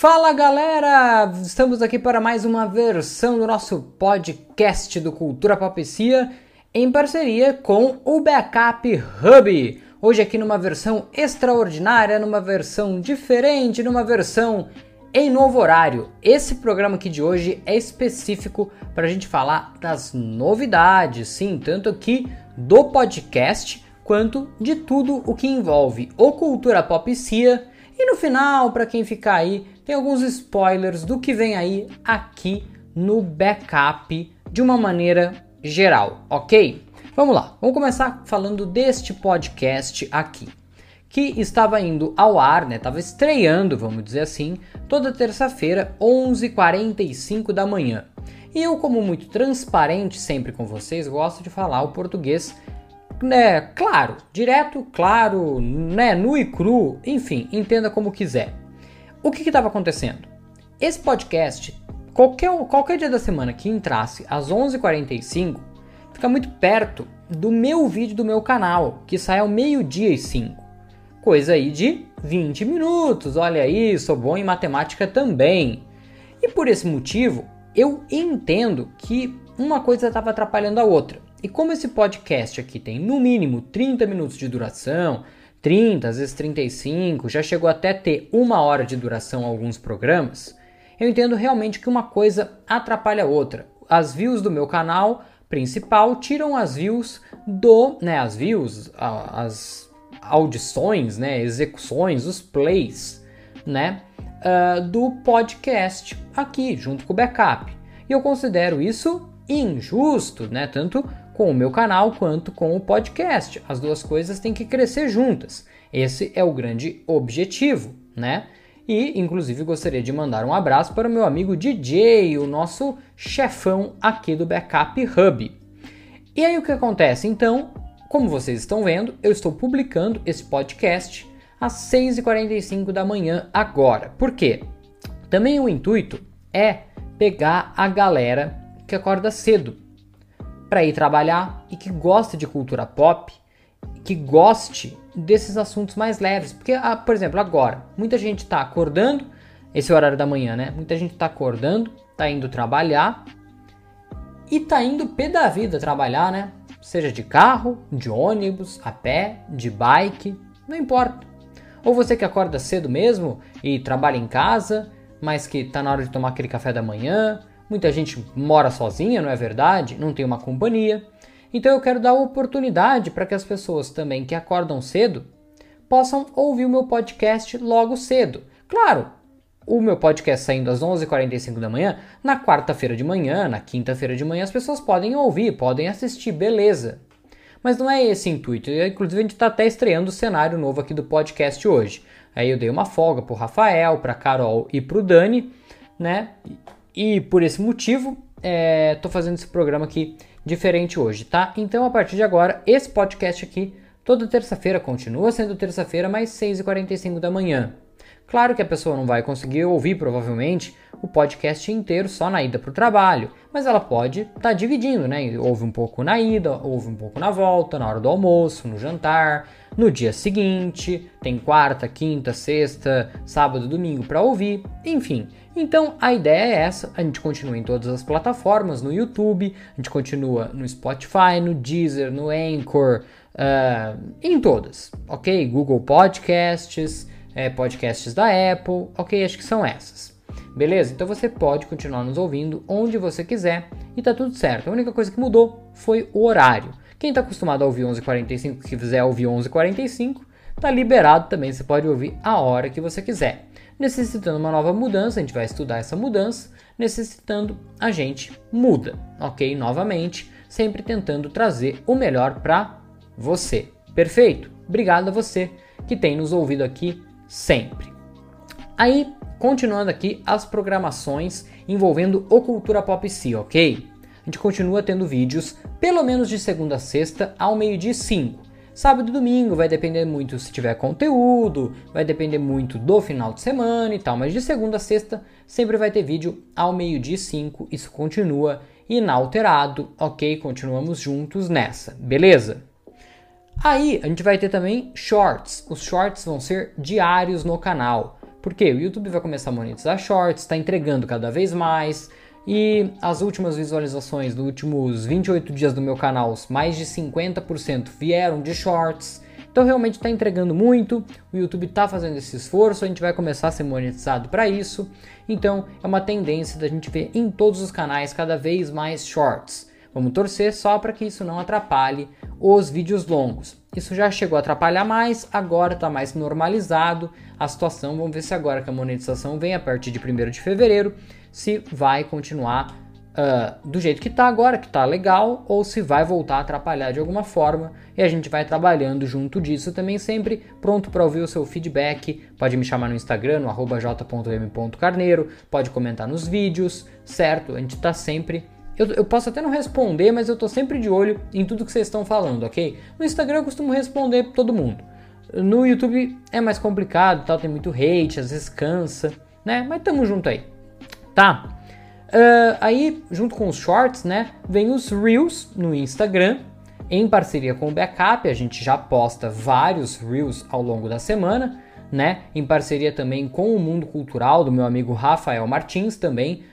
Fala galera! Estamos aqui para mais uma versão do nosso podcast do Cultura Papecia em parceria com o Backup Hub. Hoje aqui numa versão extraordinária, numa versão diferente, numa versão em novo horário. Esse programa aqui de hoje é específico para a gente falar das novidades, sim, tanto aqui do podcast quanto de tudo o que envolve o Cultura Popcia. E no final, para quem ficar aí, tem alguns spoilers do que vem aí aqui no backup de uma maneira geral, ok? Vamos lá, vamos começar falando deste podcast aqui que estava indo ao ar, né? Estava estreando, vamos dizer assim, toda terça-feira, 11h45 da manhã. E eu, como muito transparente sempre com vocês, gosto de falar o português, né? Claro, direto, claro, né? Nu e cru, enfim, entenda como quiser. O que estava acontecendo? Esse podcast, qualquer, qualquer dia da semana que entrasse às 11h45, fica muito perto do meu vídeo do meu canal, que sai ao meio-dia e 5 coisa aí de 20 minutos. Olha aí, sou bom em matemática também. E por esse motivo, eu entendo que uma coisa estava atrapalhando a outra. E como esse podcast aqui tem no mínimo 30 minutos de duração, 30, às vezes 35, já chegou até ter uma hora de duração alguns programas, eu entendo realmente que uma coisa atrapalha a outra. As views do meu canal principal tiram as views do, né, as views, as audições, né, execuções, os plays, né, uh, do podcast aqui, junto com o backup. E eu considero isso injusto, né, tanto com o meu canal quanto com o podcast. As duas coisas têm que crescer juntas. Esse é o grande objetivo, né? E, inclusive, gostaria de mandar um abraço para o meu amigo DJ, o nosso chefão aqui do Backup Hub. E aí o que acontece? Então, como vocês estão vendo, eu estou publicando esse podcast às 6h45 da manhã agora. Por quê? Também o intuito é pegar a galera que acorda cedo para ir trabalhar e que gosta de cultura pop, que goste desses assuntos mais leves. Porque, ah, por exemplo, agora, muita gente está acordando, esse é o horário da manhã, né? Muita gente está acordando, está indo trabalhar e tá indo pé da vida trabalhar, né? seja de carro, de ônibus, a pé, de bike, não importa. Ou você que acorda cedo mesmo e trabalha em casa, mas que está na hora de tomar aquele café da manhã. Muita gente mora sozinha, não é verdade? Não tem uma companhia. Então eu quero dar oportunidade para que as pessoas também que acordam cedo possam ouvir o meu podcast logo cedo. Claro, o meu podcast saindo às 11h45 da manhã, na quarta-feira de manhã, na quinta-feira de manhã, as pessoas podem ouvir, podem assistir, beleza. Mas não é esse o intuito. Inclusive, a gente está até estreando o cenário novo aqui do podcast hoje. Aí eu dei uma folga pro Rafael, pra Carol e pro Dani, né? E por esse motivo, é, tô fazendo esse programa aqui diferente hoje, tá? Então, a partir de agora, esse podcast aqui, toda terça-feira, continua sendo terça-feira, mas 6h45 da manhã. Claro que a pessoa não vai conseguir ouvir, provavelmente, o podcast inteiro só na ida para o trabalho, mas ela pode estar tá dividindo, né? Ouve um pouco na ida, ouve um pouco na volta, na hora do almoço, no jantar, no dia seguinte, tem quarta, quinta, sexta, sábado, domingo para ouvir, enfim. Então a ideia é essa: a gente continua em todas as plataformas, no YouTube, a gente continua no Spotify, no Deezer, no Anchor, uh, em todas, ok? Google Podcasts é, podcasts da Apple, ok? Acho que são essas. Beleza? Então você pode continuar nos ouvindo onde você quiser e tá tudo certo. A única coisa que mudou foi o horário. Quem está acostumado a ouvir 11h45, se quiser ouvir 11h45, tá liberado também. Você pode ouvir a hora que você quiser. Necessitando uma nova mudança, a gente vai estudar essa mudança. Necessitando, a gente muda, ok? Novamente, sempre tentando trazer o melhor para você. Perfeito? Obrigado a você que tem nos ouvido aqui sempre. Aí, continuando aqui as programações envolvendo o Cultura Pop C, ok? A gente continua tendo vídeos pelo menos de segunda a sexta ao meio-dia 5. Sábado e domingo vai depender muito se tiver conteúdo, vai depender muito do final de semana e tal, mas de segunda a sexta sempre vai ter vídeo ao meio-dia 5. Isso continua inalterado, ok? Continuamos juntos nessa, beleza? Aí a gente vai ter também shorts. Os shorts vão ser diários no canal. Porque o YouTube vai começar a monetizar shorts, está entregando cada vez mais. E as últimas visualizações dos últimos 28 dias do meu canal, mais de 50% vieram de shorts. Então realmente está entregando muito, o YouTube está fazendo esse esforço, a gente vai começar a ser monetizado para isso. Então é uma tendência da gente ver em todos os canais cada vez mais shorts. Vamos torcer só para que isso não atrapalhe os vídeos longos. Isso já chegou a atrapalhar mais, agora está mais normalizado a situação. Vamos ver se agora que a monetização vem a partir de 1 de fevereiro, se vai continuar uh, do jeito que está agora, que está legal, ou se vai voltar a atrapalhar de alguma forma. E a gente vai trabalhando junto disso também, sempre pronto para ouvir o seu feedback. Pode me chamar no Instagram, no j.m.carneiro, pode comentar nos vídeos, certo? A gente está sempre eu, eu, posso até não responder, mas eu tô sempre de olho em tudo que vocês estão falando, ok? No Instagram eu costumo responder todo mundo. No YouTube é mais complicado, tal, tem muito hate, às vezes cansa, né? Mas tamo junto aí, tá? Uh, aí, junto com os shorts, né, vem os Reels no Instagram, em parceria com o Backup, a gente já posta vários Reels ao longo da semana, né, em parceria também com o Mundo Cultural do meu amigo Rafael Martins, também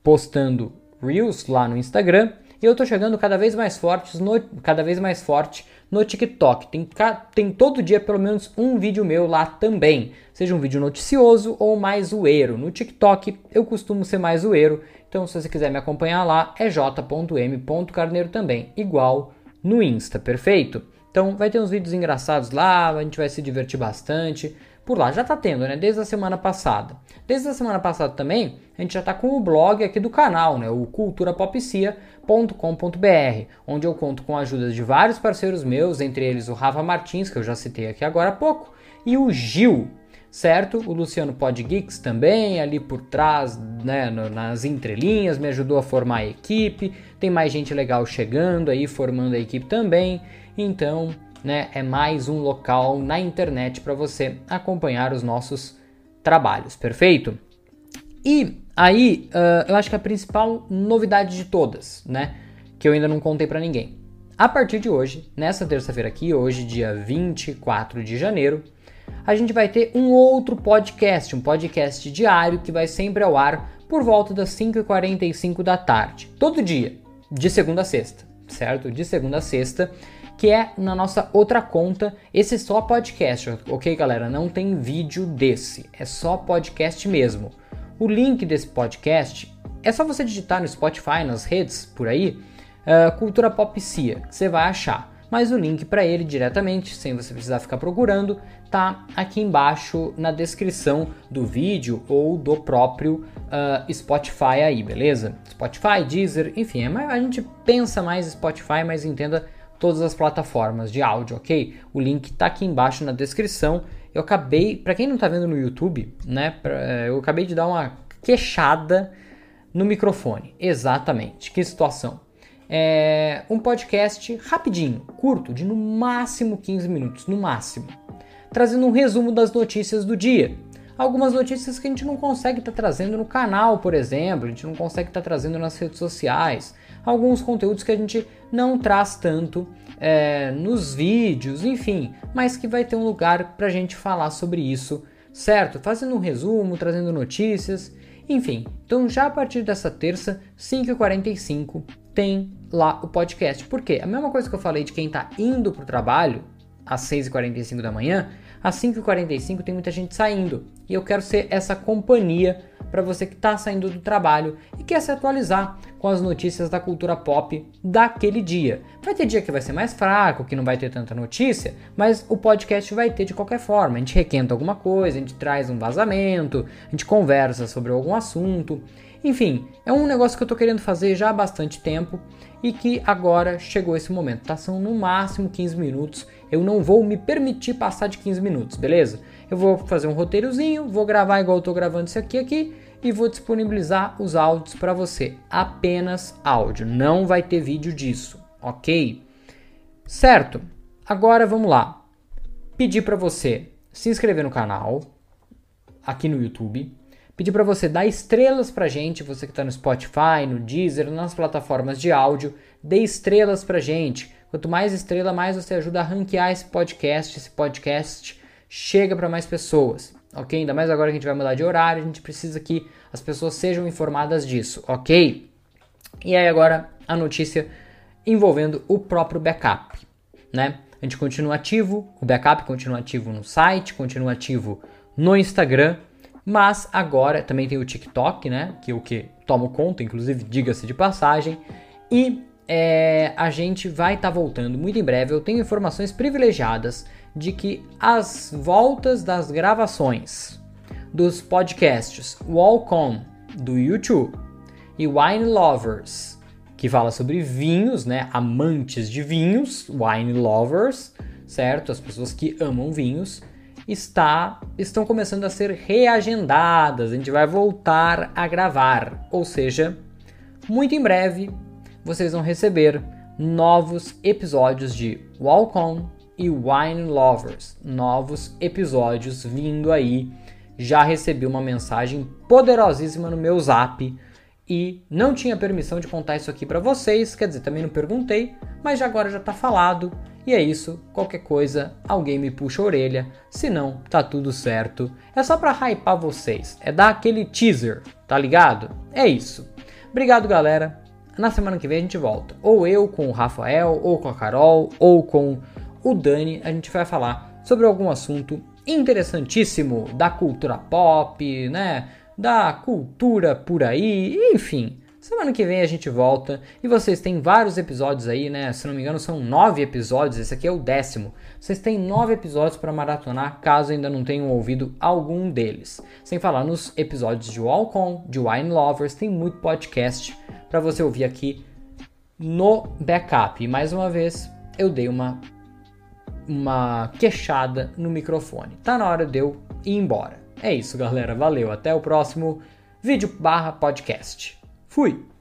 postando Reels lá no Instagram. E eu tô chegando cada vez mais forte no, cada vez mais forte no TikTok. Tem, tem todo dia pelo menos um vídeo meu lá também. Seja um vídeo noticioso ou mais zoeiro. No TikTok eu costumo ser mais zoeiro. Então se você quiser me acompanhar lá é j.m.carneiro também. Igual no Insta, perfeito? Então vai ter uns vídeos engraçados lá, a gente vai se divertir bastante por lá. Já está tendo, né? Desde a semana passada. Desde a semana passada também, a gente já está com o blog aqui do canal, né? O culturapopicia.com.br, onde eu conto com a ajuda de vários parceiros meus, entre eles o Rafa Martins, que eu já citei aqui agora há pouco, e o Gil, certo? O Luciano Podgeeks também, ali por trás, né, nas entrelinhas, me ajudou a formar a equipe. Tem mais gente legal chegando aí, formando a equipe também. Então, né, é mais um local na internet para você acompanhar os nossos trabalhos, perfeito? E aí, uh, eu acho que a principal novidade de todas, né, que eu ainda não contei para ninguém. A partir de hoje, nessa terça-feira aqui, hoje, dia 24 de janeiro, a gente vai ter um outro podcast, um podcast diário que vai sempre ao ar por volta das 5h45 da tarde, todo dia, de segunda a sexta, certo? De segunda a sexta que é na nossa outra conta. Esse é só podcast, ok, galera? Não tem vídeo desse, é só podcast mesmo. O link desse podcast é só você digitar no Spotify, nas redes por aí, uh, Cultura Pop Cia, você vai achar. Mas o link para ele diretamente, sem você precisar ficar procurando, tá aqui embaixo na descrição do vídeo ou do próprio uh, Spotify aí, beleza? Spotify, Deezer, enfim, é a gente pensa mais Spotify, mas entenda todas as plataformas de áudio, ok? O link tá aqui embaixo na descrição. Eu acabei, para quem não tá vendo no YouTube, né? Eh, eu acabei de dar uma queixada no microfone. Exatamente. Que situação. É um podcast rapidinho, curto, de no máximo 15 minutos, no máximo, trazendo um resumo das notícias do dia. Algumas notícias que a gente não consegue estar tá trazendo no canal, por exemplo, a gente não consegue estar tá trazendo nas redes sociais alguns conteúdos que a gente não traz tanto é, nos vídeos, enfim, mas que vai ter um lugar para a gente falar sobre isso, certo? Fazendo um resumo, trazendo notícias, enfim. Então, já a partir dessa terça, 5h45, tem lá o podcast. Por quê? A mesma coisa que eu falei de quem está indo para o trabalho às 6h45 da manhã, às 5h45 tem muita gente saindo. E eu quero ser essa companhia para você que está saindo do trabalho e quer se atualizar com as notícias da cultura pop daquele dia. Vai ter dia que vai ser mais fraco, que não vai ter tanta notícia, mas o podcast vai ter de qualquer forma. A gente requenta alguma coisa, a gente traz um vazamento, a gente conversa sobre algum assunto. Enfim, é um negócio que eu estou querendo fazer já há bastante tempo e que agora chegou esse momento. Tá? São no máximo 15 minutos. Eu não vou me permitir passar de 15 minutos, beleza? Eu vou fazer um roteirozinho, vou gravar igual eu estou gravando isso aqui aqui e vou disponibilizar os áudios para você. Apenas áudio, não vai ter vídeo disso, ok? Certo? Agora vamos lá. Pedir para você se inscrever no canal aqui no YouTube. Pedir para você dar estrelas pra gente, você que está no Spotify, no Deezer, nas plataformas de áudio, dê estrelas pra gente. Quanto mais estrela, mais você ajuda a ranquear esse podcast, esse podcast chega para mais pessoas. ok? Ainda mais agora que a gente vai mudar de horário, a gente precisa que as pessoas sejam informadas disso, ok? E aí agora a notícia envolvendo o próprio backup, né? A gente continua ativo, o backup continua ativo no site, continua ativo no Instagram, mas agora também tem o TikTok, né? Que é o que tomo conta, inclusive, diga-se de passagem. E é, a gente vai estar tá voltando muito em breve. Eu tenho informações privilegiadas de que as voltas das gravações dos podcasts Walk On do YouTube e Wine Lovers, que fala sobre vinhos, né? Amantes de vinhos, wine lovers, certo? As pessoas que amam vinhos, está estão começando a ser reagendadas. A gente vai voltar a gravar, ou seja, muito em breve vocês vão receber novos episódios de Walk On e Wine Lovers, novos episódios vindo aí. Já recebi uma mensagem poderosíssima no meu Zap e não tinha permissão de contar isso aqui para vocês, quer dizer, também não perguntei, mas já agora já tá falado. E é isso, qualquer coisa, alguém me puxa a orelha, se não, tá tudo certo. É só para hypar vocês, é dar aquele teaser, tá ligado? É isso. Obrigado, galera. Na semana que vem a gente volta. Ou eu com o Rafael, ou com a Carol, ou com o Dani, a gente vai falar sobre algum assunto interessantíssimo da cultura pop, né? Da cultura por aí, enfim. Semana que vem a gente volta e vocês têm vários episódios aí, né? Se não me engano, são nove episódios. Esse aqui é o décimo. Vocês têm nove episódios para maratonar, caso ainda não tenham ouvido algum deles. Sem falar nos episódios de Walcon, de Wine Lovers, tem muito podcast para você ouvir aqui no backup. E mais uma vez, eu dei uma uma queixada no microfone. Tá na hora de eu ir embora. É isso, galera. Valeu. Até o próximo vídeo barra podcast. Fui!